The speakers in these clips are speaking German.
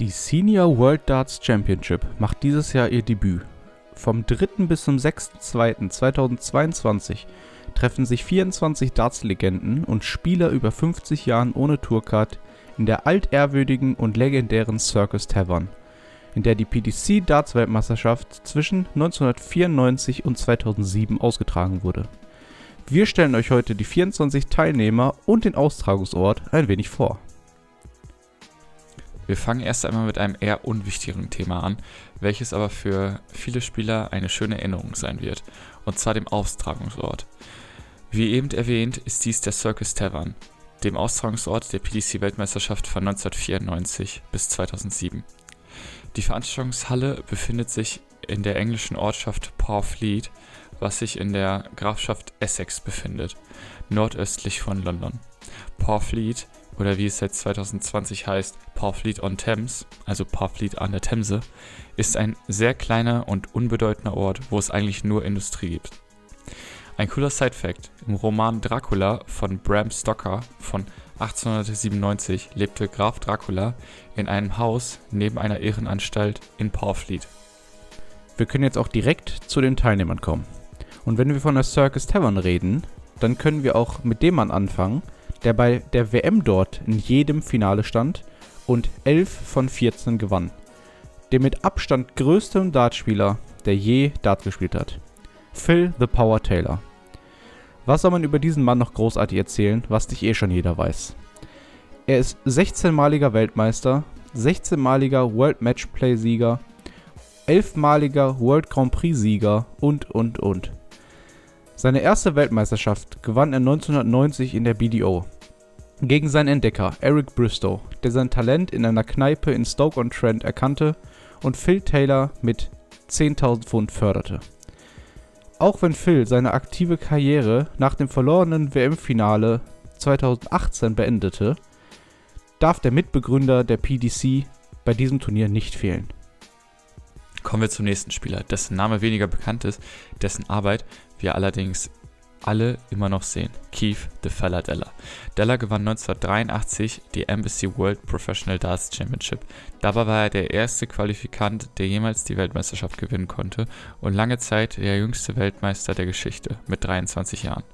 Die Senior World Darts Championship macht dieses Jahr ihr Debüt. Vom 3. bis zum 6.2.2022 treffen sich 24 Darts-Legenden und Spieler über 50 Jahren ohne Tourcard in der altehrwürdigen und legendären Circus Tavern, in der die PDC Darts Weltmeisterschaft zwischen 1994 und 2007 ausgetragen wurde. Wir stellen euch heute die 24 Teilnehmer und den Austragungsort ein wenig vor. Wir fangen erst einmal mit einem eher unwichtigeren Thema an, welches aber für viele Spieler eine schöne Erinnerung sein wird, und zwar dem Austragungsort. Wie eben erwähnt, ist dies der Circus Tavern, dem Austragungsort der PDC-Weltmeisterschaft von 1994 bis 2007. Die Veranstaltungshalle befindet sich in der englischen Ortschaft Pawfleet, was sich in der Grafschaft Essex befindet, nordöstlich von London. Pawfleet oder wie es seit 2020 heißt, Pawfleet on Thames, also Pawfleet an der Themse, ist ein sehr kleiner und unbedeutender Ort, wo es eigentlich nur Industrie gibt. Ein cooler Side-Fact: Im Roman Dracula von Bram Stoker von 1897 lebte Graf Dracula in einem Haus neben einer Irrenanstalt in Pawfleet. Wir können jetzt auch direkt zu den Teilnehmern kommen. Und wenn wir von der Circus Tavern reden, dann können wir auch mit dem Mann anfangen, der bei der WM dort in jedem Finale stand und 11 von 14 gewann. Der mit Abstand größte Dartspieler, der je Dart gespielt hat. Phil the Power Taylor. Was soll man über diesen Mann noch großartig erzählen, was nicht eh schon jeder weiß? Er ist 16-maliger Weltmeister, 16-maliger World Matchplay-Sieger, 11-maliger World Grand Prix-Sieger und, und, und. Seine erste Weltmeisterschaft gewann er 1990 in der BDO. Gegen seinen Entdecker Eric Bristow, der sein Talent in einer Kneipe in Stoke-on-Trent erkannte und Phil Taylor mit 10.000 Pfund förderte. Auch wenn Phil seine aktive Karriere nach dem verlorenen WM-Finale 2018 beendete, darf der Mitbegründer der PDC bei diesem Turnier nicht fehlen. Kommen wir zum nächsten Spieler, dessen Name weniger bekannt ist, dessen Arbeit wir allerdings alle immer noch sehen. Keith the Fella Della. Della gewann 1983 die Embassy World Professional Darts Championship. Dabei war er der erste Qualifikant, der jemals die Weltmeisterschaft gewinnen konnte und lange Zeit der jüngste Weltmeister der Geschichte mit 23 Jahren.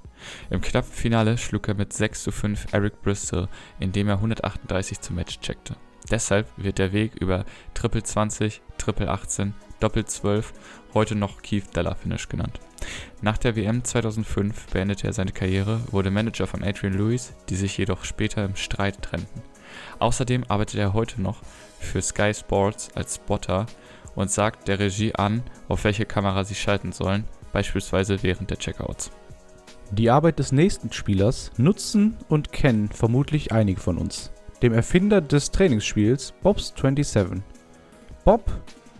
Im knappen Finale schlug er mit 6 zu 5 Eric Bristol, indem er 138 zum Match checkte. Deshalb wird der Weg über Triple 20, Triple 18, Doppel 12 heute noch Keith Della Finish genannt. Nach der WM 2005 beendete er seine Karriere, wurde Manager von Adrian Lewis, die sich jedoch später im Streit trennten. Außerdem arbeitet er heute noch für Sky Sports als Spotter und sagt der Regie an, auf welche Kamera sie schalten sollen, beispielsweise während der Checkouts. Die Arbeit des nächsten Spielers nutzen und kennen vermutlich einige von uns. Dem Erfinder des Trainingsspiels Bob's 27. Bob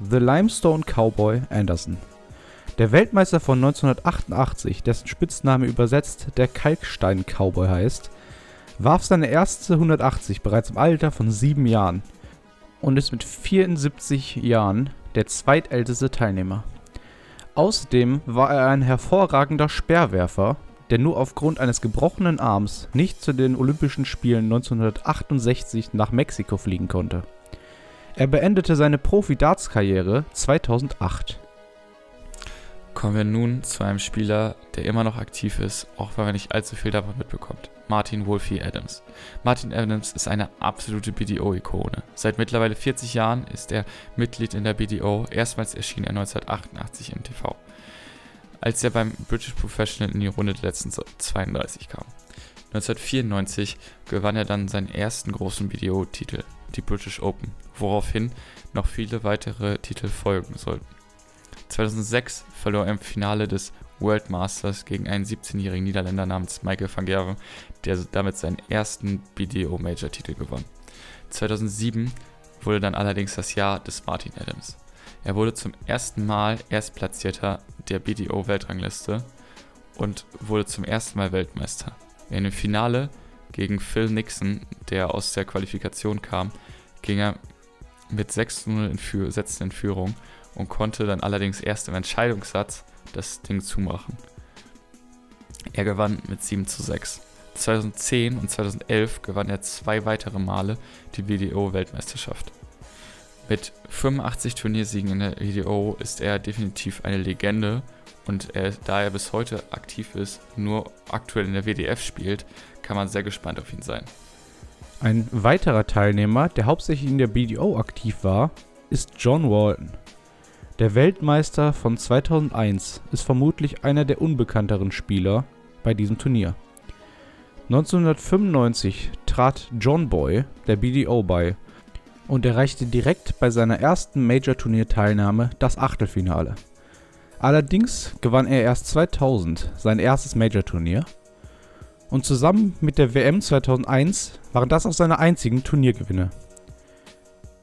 The Limestone Cowboy Anderson. Der Weltmeister von 1988, dessen Spitzname übersetzt der Kalkstein-Cowboy heißt, warf seine erste 180 bereits im Alter von sieben Jahren und ist mit 74 Jahren der zweitälteste Teilnehmer. Außerdem war er ein hervorragender Speerwerfer, der nur aufgrund eines gebrochenen Arms nicht zu den Olympischen Spielen 1968 nach Mexiko fliegen konnte. Er beendete seine Profi-Darts-Karriere 2008. Kommen wir nun zu einem Spieler, der immer noch aktiv ist, auch wenn man nicht allzu viel davon mitbekommt. Martin Wolfie Adams. Martin Adams ist eine absolute BDO-Ikone. Seit mittlerweile 40 Jahren ist er Mitglied in der BDO. Erstmals erschien er 1988 im TV, als er beim British Professional in die Runde der letzten 32 kam. 1994 gewann er dann seinen ersten großen BDO-Titel, die British Open, woraufhin noch viele weitere Titel folgen sollten. 2006 verlor er im Finale des World Masters gegen einen 17-jährigen Niederländer namens Michael van Gerwen, der damit seinen ersten BDO Major Titel gewann. 2007 wurde dann allerdings das Jahr des Martin Adams. Er wurde zum ersten Mal Erstplatzierter der BDO Weltrangliste und wurde zum ersten Mal Weltmeister. In dem Finale gegen Phil Nixon, der aus der Qualifikation kam, ging er mit 6-0 Sätzen in Führung und konnte dann allerdings erst im Entscheidungssatz das Ding zumachen. Er gewann mit 7 zu 6. 2010 und 2011 gewann er zwei weitere Male die BDO-Weltmeisterschaft. Mit 85 Turniersiegen in der BDO ist er definitiv eine Legende und er, da er bis heute aktiv ist, nur aktuell in der WDF spielt, kann man sehr gespannt auf ihn sein. Ein weiterer Teilnehmer, der hauptsächlich in der BDO aktiv war, ist John Walton. Der Weltmeister von 2001 ist vermutlich einer der unbekannteren Spieler bei diesem Turnier. 1995 trat John Boy der BDO bei und erreichte direkt bei seiner ersten Major-Turnier-Teilnahme das Achtelfinale. Allerdings gewann er erst 2000 sein erstes Major-Turnier und zusammen mit der WM 2001 waren das auch seine einzigen Turniergewinne.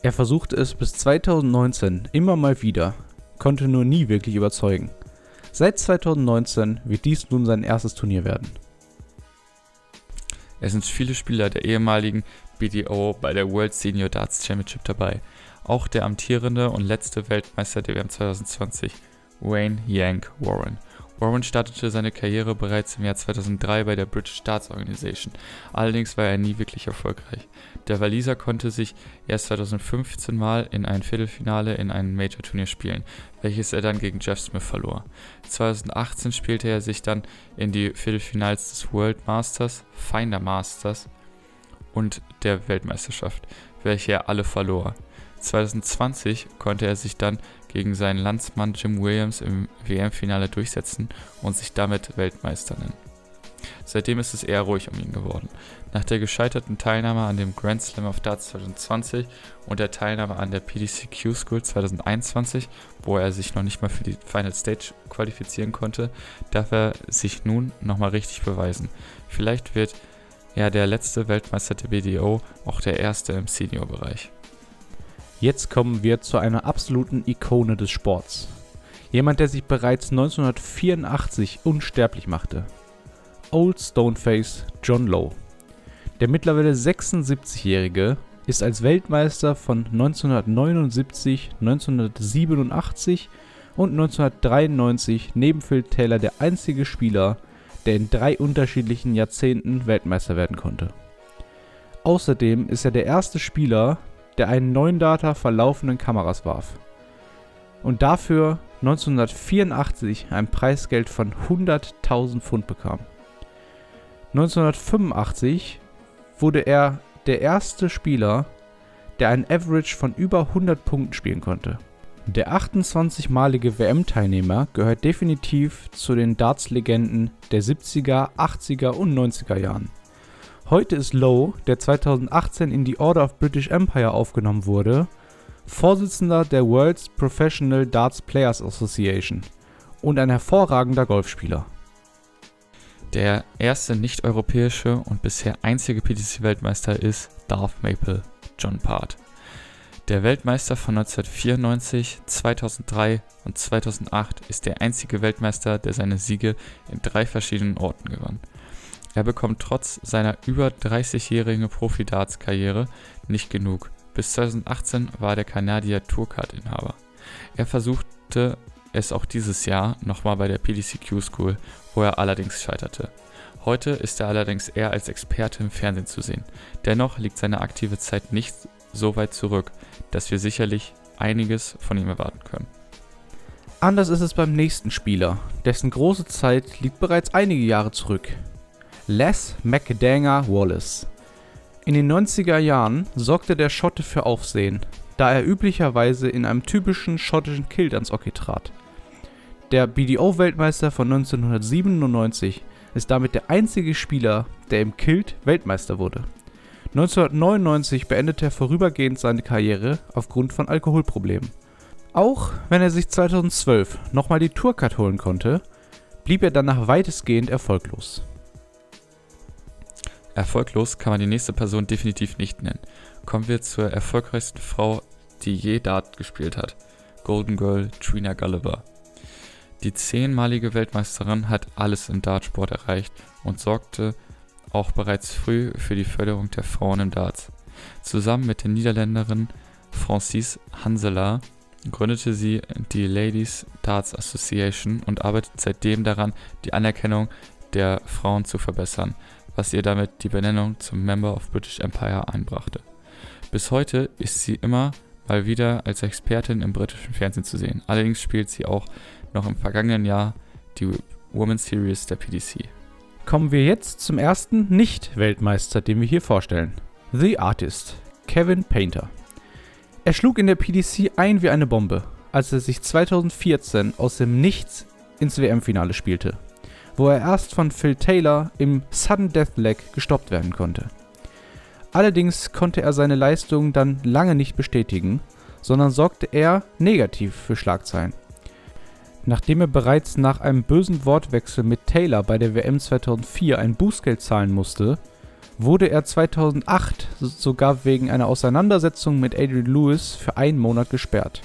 Er versuchte es bis 2019 immer mal wieder, konnte nur nie wirklich überzeugen. Seit 2019 wird dies nun sein erstes Turnier werden. Es sind viele Spieler der ehemaligen BDO bei der World Senior Darts Championship dabei. Auch der amtierende und letzte Weltmeister der WM 2020, Wayne Yank Warren. Warren startete seine Karriere bereits im Jahr 2003 bei der British Darts Organization, allerdings war er nie wirklich erfolgreich. Der Waliser konnte sich erst 2015 mal in ein Viertelfinale in einem Major-Turnier spielen, welches er dann gegen Jeff Smith verlor. 2018 spielte er sich dann in die Viertelfinals des World Masters, Finder Masters und der Weltmeisterschaft, welche er alle verlor. 2020 konnte er sich dann gegen seinen Landsmann Jim Williams im WM-Finale durchsetzen und sich damit Weltmeister nennen. Seitdem ist es eher ruhig um ihn geworden. Nach der gescheiterten Teilnahme an dem Grand Slam of Darts 2020 und der Teilnahme an der PDC Q School 2021, wo er sich noch nicht mal für die Final Stage qualifizieren konnte, darf er sich nun nochmal richtig beweisen. Vielleicht wird er der letzte Weltmeister der BDO auch der erste im Senior-Bereich. Jetzt kommen wir zu einer absoluten Ikone des Sports. Jemand, der sich bereits 1984 unsterblich machte. Old Stoneface John Lowe. Der mittlerweile 76-Jährige ist als Weltmeister von 1979, 1987 und 1993 neben Phil Taylor der einzige Spieler, der in drei unterschiedlichen Jahrzehnten Weltmeister werden konnte. Außerdem ist er der erste Spieler, der einen neuen Data verlaufenden Kameras warf. Und dafür 1984 ein Preisgeld von 100.000 Pfund bekam. 1985 wurde er der erste Spieler, der ein Average von über 100 Punkten spielen konnte. Der 28-malige WM-Teilnehmer gehört definitiv zu den Darts-Legenden der 70er, 80er und 90er Jahren. Heute ist Lowe, der 2018 in die Order of British Empire aufgenommen wurde, Vorsitzender der World's Professional Darts Players Association und ein hervorragender Golfspieler. Der erste nicht-europäische und bisher einzige PDC-Weltmeister ist Darth Maple John Part. Der Weltmeister von 1994, 2003 und 2008 ist der einzige Weltmeister, der seine Siege in drei verschiedenen Orten gewann. Er bekommt trotz seiner über 30-jährigen Profi-Darts-Karriere nicht genug. Bis 2018 war der Kanadier Tourcard-Inhaber. Er versuchte es auch dieses Jahr nochmal bei der PDCQ School, wo er allerdings scheiterte. Heute ist er allerdings eher als Experte im Fernsehen zu sehen. Dennoch liegt seine aktive Zeit nicht so weit zurück, dass wir sicherlich einiges von ihm erwarten können. Anders ist es beim nächsten Spieler, dessen große Zeit liegt bereits einige Jahre zurück. Les McDanger Wallace. In den 90er Jahren sorgte der Schotte für Aufsehen, da er üblicherweise in einem typischen schottischen Kilt ans Hockey trat. Der BDO-Weltmeister von 1997 ist damit der einzige Spieler, der im Kilt Weltmeister wurde. 1999 beendete er vorübergehend seine Karriere aufgrund von Alkoholproblemen. Auch wenn er sich 2012 nochmal die Tourcard holen konnte, blieb er danach weitestgehend erfolglos. Erfolglos kann man die nächste Person definitiv nicht nennen. Kommen wir zur erfolgreichsten Frau, die je Dart gespielt hat. Golden Girl Trina Gulliver. Die zehnmalige Weltmeisterin hat alles im Dartsport erreicht und sorgte auch bereits früh für die Förderung der Frauen im Darts. Zusammen mit der Niederländerin Francis Hansela gründete sie die Ladies Darts Association und arbeitet seitdem daran, die Anerkennung der Frauen zu verbessern was ihr damit die Benennung zum Member of British Empire einbrachte. Bis heute ist sie immer mal wieder als Expertin im britischen Fernsehen zu sehen. Allerdings spielt sie auch noch im vergangenen Jahr die Women's Series der PDC. Kommen wir jetzt zum ersten Nicht-Weltmeister, den wir hier vorstellen. The Artist, Kevin Painter. Er schlug in der PDC ein wie eine Bombe, als er sich 2014 aus dem Nichts ins WM-Finale spielte, wo er erst von Phil Taylor im Sudden Death Leg gestoppt werden konnte. Allerdings konnte er seine Leistung dann lange nicht bestätigen, sondern sorgte eher negativ für Schlagzeilen. Nachdem er bereits nach einem bösen Wortwechsel mit Taylor bei der WM 2004 ein Bußgeld zahlen musste, wurde er 2008 sogar wegen einer Auseinandersetzung mit Adrian Lewis für einen Monat gesperrt.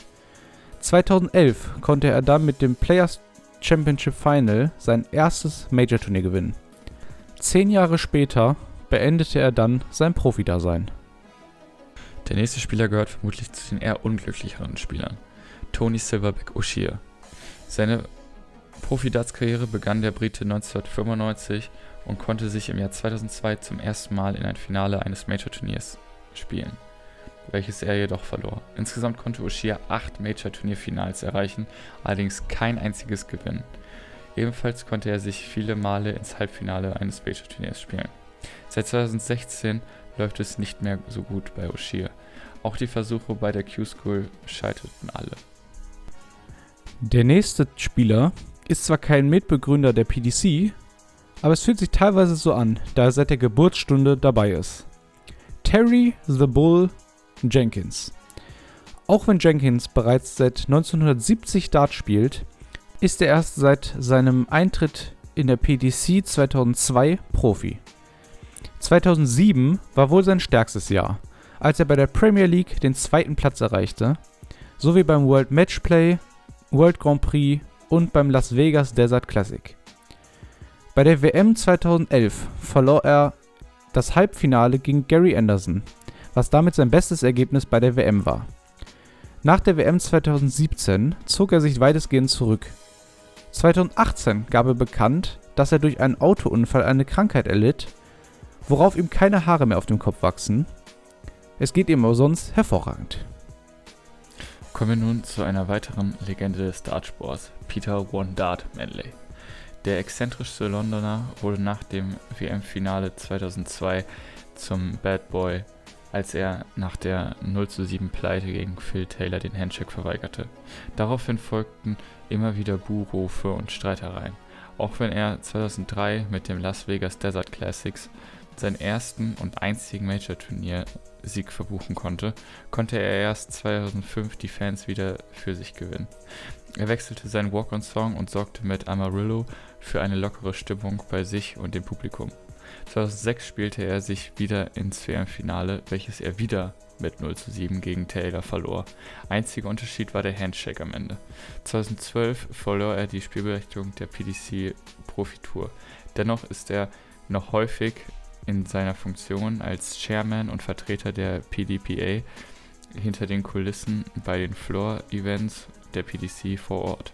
2011 konnte er dann mit dem Players Championship Final sein erstes Major-Turnier gewinnen. Zehn Jahre später beendete er dann sein Profidasein. Der nächste Spieler gehört vermutlich zu den eher unglücklicheren Spielern. Tony Silverback O'Shea. Seine Profi-Darts-Karriere begann der Brite 1995 und konnte sich im Jahr 2002 zum ersten Mal in ein Finale eines Major-Turniers spielen, welches er jedoch verlor. Insgesamt konnte O'Shea acht Major-Turnierfinals erreichen, allerdings kein einziges gewinnen. Ebenfalls konnte er sich viele Male ins Halbfinale eines Major-Turniers spielen. Seit 2016 läuft es nicht mehr so gut bei O'Shea. Auch die Versuche bei der Q-School scheiterten alle. Der nächste Spieler ist zwar kein Mitbegründer der PDC, aber es fühlt sich teilweise so an, da er seit der Geburtsstunde dabei ist. Terry the Bull Jenkins. Auch wenn Jenkins bereits seit 1970 Dart spielt, ist er erst seit seinem Eintritt in der PDC 2002 Profi. 2007 war wohl sein stärkstes Jahr, als er bei der Premier League den zweiten Platz erreichte, sowie beim World Matchplay, World Grand Prix und beim Las Vegas Desert Classic. Bei der WM 2011 verlor er das Halbfinale gegen Gary Anderson, was damit sein bestes Ergebnis bei der WM war. Nach der WM 2017 zog er sich weitestgehend zurück. 2018 gab er bekannt, dass er durch einen Autounfall eine Krankheit erlitt worauf ihm keine Haare mehr auf dem Kopf wachsen. Es geht ihm aber sonst hervorragend. Kommen wir nun zu einer weiteren Legende des Dartsports, Peter One Dart Manley. Der exzentrischste Londoner wurde nach dem WM-Finale 2002 zum Bad Boy, als er nach der 0 zu 7 Pleite gegen Phil Taylor den Handshake verweigerte. Daraufhin folgten immer wieder Buhrufe und Streitereien. Auch wenn er 2003 mit dem Las Vegas Desert Classics seinen ersten und einzigen Major-Turnier-Sieg verbuchen konnte, konnte er erst 2005 die Fans wieder für sich gewinnen. Er wechselte seinen Walk-on-Song und sorgte mit Amarillo für eine lockere Stimmung bei sich und dem Publikum. 2006 spielte er sich wieder ins WM-Finale, welches er wieder mit 0 zu 7 gegen Taylor verlor. Einziger Unterschied war der Handshake am Ende. 2012 verlor er die Spielberechtigung der PDC Profitour. Dennoch ist er noch häufig in seiner Funktion als Chairman und Vertreter der PDPA hinter den Kulissen bei den Floor-Events der PDC vor Ort.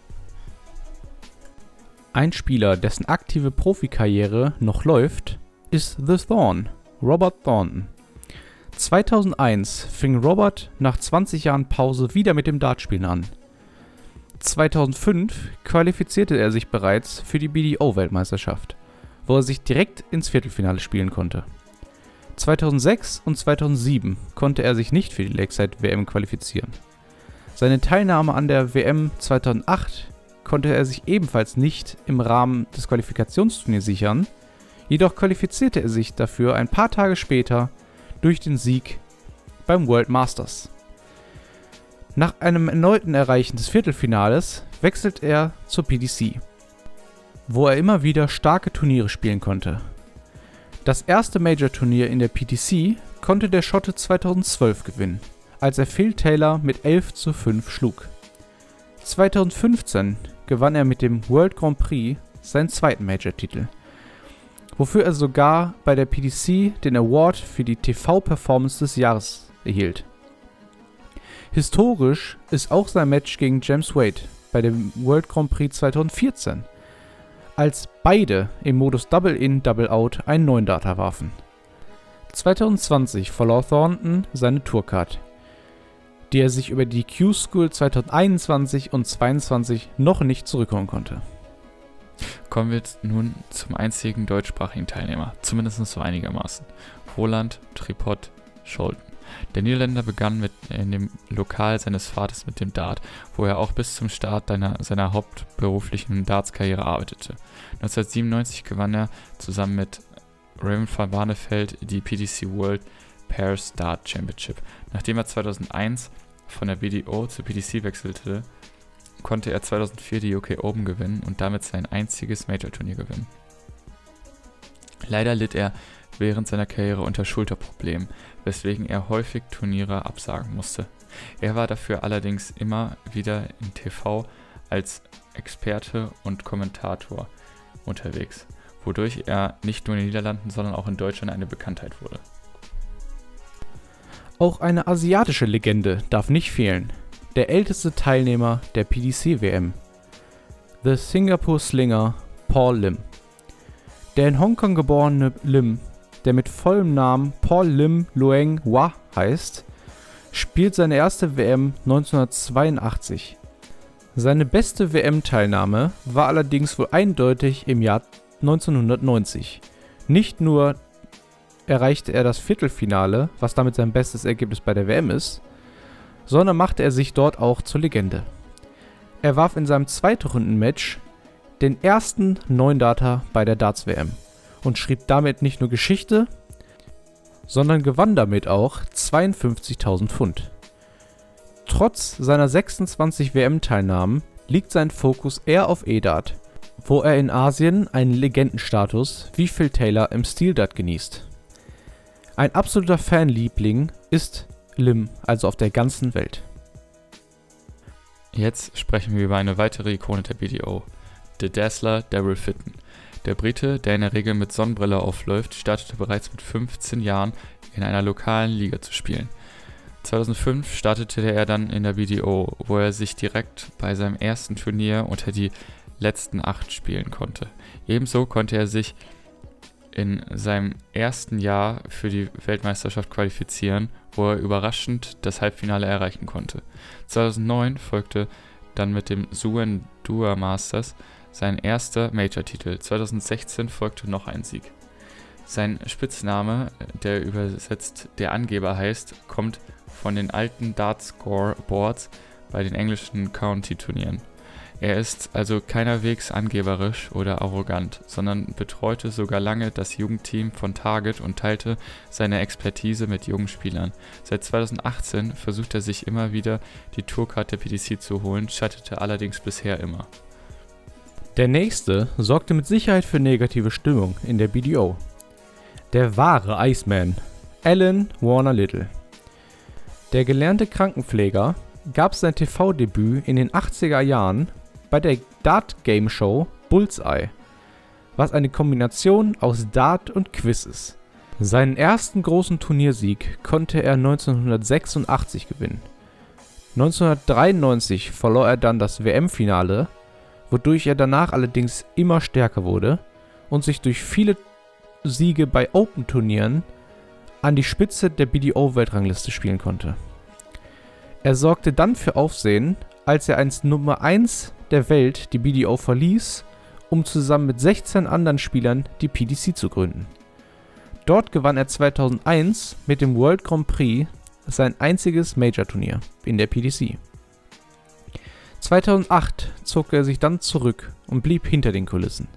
Ein Spieler, dessen aktive Profikarriere noch läuft, ist The Thorn, Robert Thornton. 2001 fing Robert nach 20 Jahren Pause wieder mit dem Dartspielen an. 2005 qualifizierte er sich bereits für die BDO-Weltmeisterschaft wo er sich direkt ins Viertelfinale spielen konnte. 2006 und 2007 konnte er sich nicht für die Lakeside WM qualifizieren. Seine Teilnahme an der WM 2008 konnte er sich ebenfalls nicht im Rahmen des Qualifikationsturniers sichern, jedoch qualifizierte er sich dafür ein paar Tage später durch den Sieg beim World Masters. Nach einem erneuten Erreichen des Viertelfinales wechselt er zur PDC wo er immer wieder starke Turniere spielen konnte. Das erste Major-Turnier in der PTC konnte der Schotte 2012 gewinnen, als er Phil Taylor mit 11 zu 5 schlug. 2015 gewann er mit dem World Grand Prix seinen zweiten Major-Titel, wofür er sogar bei der PDC den Award für die TV-Performance des Jahres erhielt. Historisch ist auch sein Match gegen James Wade bei dem World Grand Prix 2014 als beide im Modus Double-In, Double-Out einen neuen Data warfen. 2020 verlor Thornton seine Tourcard. die er sich über die Q-School 2021 und 2022 noch nicht zurückholen konnte. Kommen wir nun zum einzigen deutschsprachigen Teilnehmer, zumindest so einigermaßen. Roland Tripod Scholten. Der Niederländer begann mit in dem Lokal seines Vaters mit dem Dart, wo er auch bis zum Start seiner, seiner hauptberuflichen Darts-Karriere arbeitete. 1997 gewann er zusammen mit Raymond van Barneveld die PDC World Pairs Dart Championship. Nachdem er 2001 von der BDO zur PDC wechselte, konnte er 2004 die UK Open gewinnen und damit sein einziges Major-Turnier gewinnen. Leider litt er während seiner Karriere unter Schulterproblemen, weswegen er häufig Turniere absagen musste. Er war dafür allerdings immer wieder in TV als Experte und Kommentator unterwegs, wodurch er nicht nur in den Niederlanden, sondern auch in Deutschland eine Bekanntheit wurde. Auch eine asiatische Legende darf nicht fehlen. Der älteste Teilnehmer der PDC-WM. The Singapore Slinger Paul Lim. Der in Hongkong geborene Lim der mit vollem Namen Paul Lim Lueng Hua heißt, spielt seine erste WM 1982. Seine beste WM-Teilnahme war allerdings wohl eindeutig im Jahr 1990. Nicht nur erreichte er das Viertelfinale, was damit sein bestes Ergebnis bei der WM ist, sondern machte er sich dort auch zur Legende. Er warf in seinem Zweitrunden-Match den ersten 9-Data bei der Darts-WM und schrieb damit nicht nur Geschichte, sondern gewann damit auch 52.000 Pfund. Trotz seiner 26 WM-Teilnahmen liegt sein Fokus eher auf E-Dart, wo er in Asien einen Legendenstatus wie Phil Taylor im Steel Dart genießt. Ein absoluter Fanliebling ist Lim also auf der ganzen Welt. Jetzt sprechen wir über eine weitere Ikone der BDO, The Dazzler Daryl Fitton. Der Brite, der in der Regel mit Sonnenbrille aufläuft, startete bereits mit 15 Jahren in einer lokalen Liga zu spielen. 2005 startete er dann in der BDO, wo er sich direkt bei seinem ersten Turnier unter die letzten acht spielen konnte. Ebenso konnte er sich in seinem ersten Jahr für die Weltmeisterschaft qualifizieren, wo er überraschend das Halbfinale erreichen konnte. 2009 folgte dann mit dem Suen Dua Masters sein erster Major-Titel. 2016 folgte noch ein Sieg. Sein Spitzname, der übersetzt der Angeber heißt, kommt von den alten Dart-Score-Boards bei den englischen County-Turnieren. Er ist also keinerwegs angeberisch oder arrogant, sondern betreute sogar lange das Jugendteam von Target und teilte seine Expertise mit jungen Spielern. Seit 2018 versucht er sich immer wieder die Tourcard der PDC zu holen, scheiterte allerdings bisher immer. Der nächste sorgte mit Sicherheit für negative Stimmung in der BDO. Der wahre Iceman, Alan Warner Little. Der gelernte Krankenpfleger gab sein TV-Debüt in den 80er Jahren bei der Dart-Game Show Bullseye, was eine Kombination aus Dart und Quiz ist. Seinen ersten großen Turniersieg konnte er 1986 gewinnen. 1993 verlor er dann das WM-Finale, wodurch er danach allerdings immer stärker wurde und sich durch viele Siege bei Open-Turnieren an die Spitze der BDO-Weltrangliste spielen konnte. Er sorgte dann für Aufsehen, als er als Nummer 1 der Welt die BDO verließ, um zusammen mit 16 anderen Spielern die PDC zu gründen. Dort gewann er 2001 mit dem World Grand Prix sein einziges Major-Turnier in der PDC. 2008 zog er sich dann zurück und blieb hinter den Kulissen,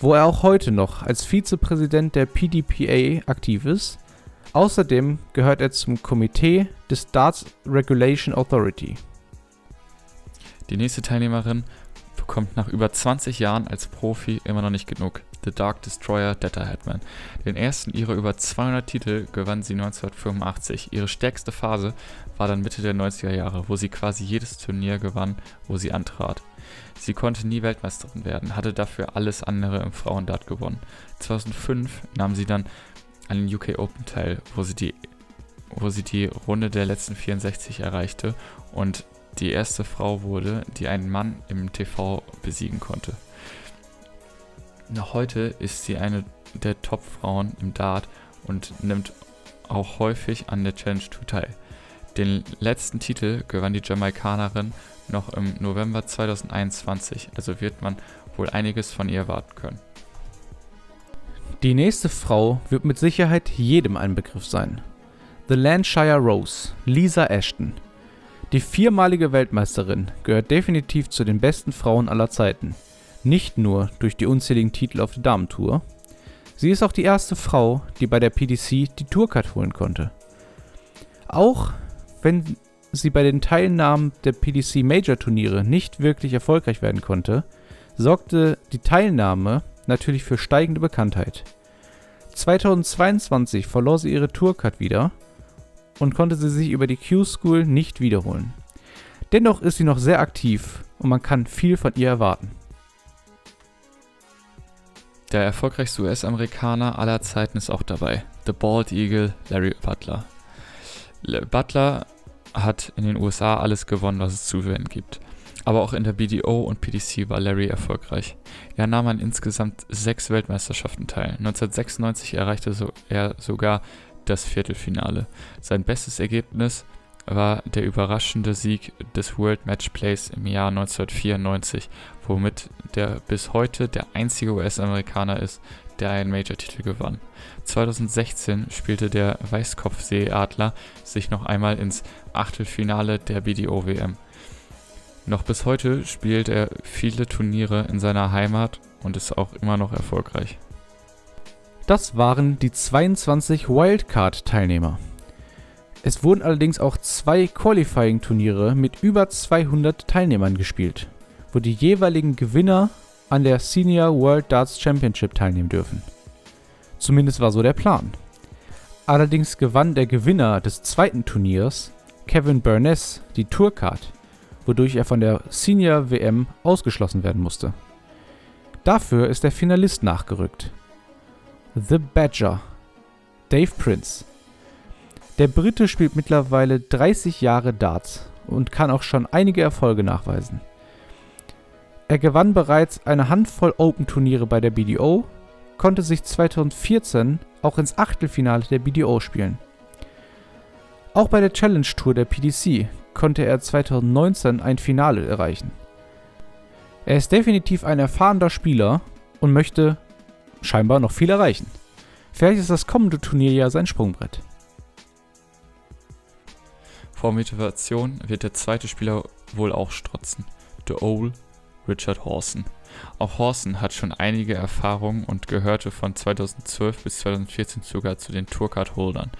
wo er auch heute noch als Vizepräsident der PDPA aktiv ist. Außerdem gehört er zum Komitee des Darts Regulation Authority. Die nächste Teilnehmerin bekommt nach über 20 Jahren als Profi immer noch nicht genug. The Dark Destroyer Detta Headman. Den ersten ihrer über 200 Titel gewann sie 1985. Ihre stärkste Phase war dann Mitte der 90er Jahre, wo sie quasi jedes Turnier gewann, wo sie antrat. Sie konnte nie Weltmeisterin werden, hatte dafür alles andere im Frauendart gewonnen. 2005 nahm sie dann an den UK Open teil, wo sie die wo sie die Runde der letzten 64 erreichte und die erste Frau wurde, die einen Mann im TV besiegen konnte. Noch heute ist sie eine der Top-Frauen im Dart und nimmt auch häufig an der Challenge 2 teil. Den letzten Titel gewann die Jamaikanerin noch im November 2021, also wird man wohl einiges von ihr erwarten können. Die nächste Frau wird mit Sicherheit jedem ein Begriff sein. The Lancashire Rose, Lisa Ashton. Die viermalige Weltmeisterin gehört definitiv zu den besten Frauen aller Zeiten. Nicht nur durch die unzähligen Titel auf der Damentour. Sie ist auch die erste Frau, die bei der PDC die Tourcard holen konnte. Auch wenn sie bei den Teilnahmen der PDC Major Turniere nicht wirklich erfolgreich werden konnte, sorgte die Teilnahme natürlich für steigende Bekanntheit. 2022 verlor sie ihre Tourcard wieder und konnte sie sich über die Q-School nicht wiederholen. Dennoch ist sie noch sehr aktiv und man kann viel von ihr erwarten. Der erfolgreichste US-Amerikaner aller Zeiten ist auch dabei, The Bald Eagle Larry Butler. Butler hat in den USA alles gewonnen, was es zu gewinnen gibt. Aber auch in der BDO und PDC war Larry erfolgreich. Er nahm an insgesamt sechs Weltmeisterschaften teil. 1996 erreichte so er sogar das Viertelfinale. Sein bestes Ergebnis war der überraschende Sieg des World Match Plays im Jahr 1994, womit der bis heute der einzige US-Amerikaner ist, der einen Major-Titel gewann. 2016 spielte der Weißkopfseeadler sich noch einmal ins Achtelfinale der BDO-WM. Noch bis heute spielt er viele Turniere in seiner Heimat und ist auch immer noch erfolgreich. Das waren die 22 Wildcard-Teilnehmer. Es wurden allerdings auch zwei Qualifying-Turniere mit über 200 Teilnehmern gespielt, wo die jeweiligen Gewinner an der Senior World Darts Championship teilnehmen dürfen. Zumindest war so der Plan. Allerdings gewann der Gewinner des zweiten Turniers, Kevin Burness, die Tourcard, wodurch er von der Senior WM ausgeschlossen werden musste. Dafür ist der Finalist nachgerückt. The Badger, Dave Prince. Der Brite spielt mittlerweile 30 Jahre Darts und kann auch schon einige Erfolge nachweisen. Er gewann bereits eine Handvoll Open-Turniere bei der BDO, konnte sich 2014 auch ins Achtelfinale der BDO spielen. Auch bei der Challenge Tour der PDC konnte er 2019 ein Finale erreichen. Er ist definitiv ein erfahrener Spieler und möchte scheinbar noch viel erreichen. Vielleicht ist das kommende Turnier ja sein Sprungbrett. Vor Motivation wird der zweite Spieler wohl auch strotzen. The Old Richard Horson. Auch Horson hat schon einige Erfahrungen und gehörte von 2012 bis 2014 sogar zu den Tourcard-Holdern.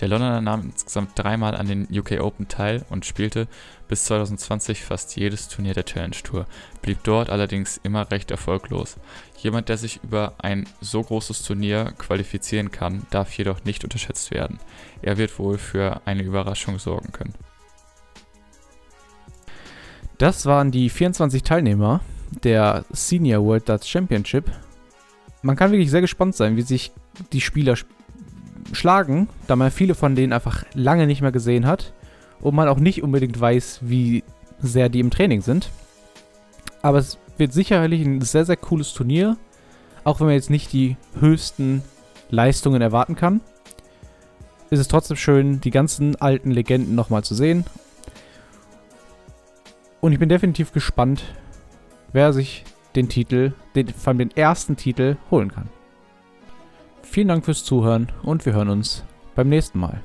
Der Londoner nahm insgesamt dreimal an den UK Open teil und spielte bis 2020 fast jedes Turnier der Challenge Tour, blieb dort allerdings immer recht erfolglos. Jemand, der sich über ein so großes Turnier qualifizieren kann, darf jedoch nicht unterschätzt werden. Er wird wohl für eine Überraschung sorgen können. Das waren die 24 Teilnehmer der Senior World Darts Championship. Man kann wirklich sehr gespannt sein, wie sich die Spieler schlagen, da man viele von denen einfach lange nicht mehr gesehen hat und man auch nicht unbedingt weiß, wie sehr die im Training sind. Aber es wird sicherlich ein sehr, sehr cooles Turnier. Auch wenn man jetzt nicht die höchsten Leistungen erwarten kann, ist es trotzdem schön, die ganzen alten Legenden nochmal zu sehen. Und ich bin definitiv gespannt, wer sich den Titel, den, vor allem den ersten Titel, holen kann. Vielen Dank fürs Zuhören und wir hören uns beim nächsten Mal.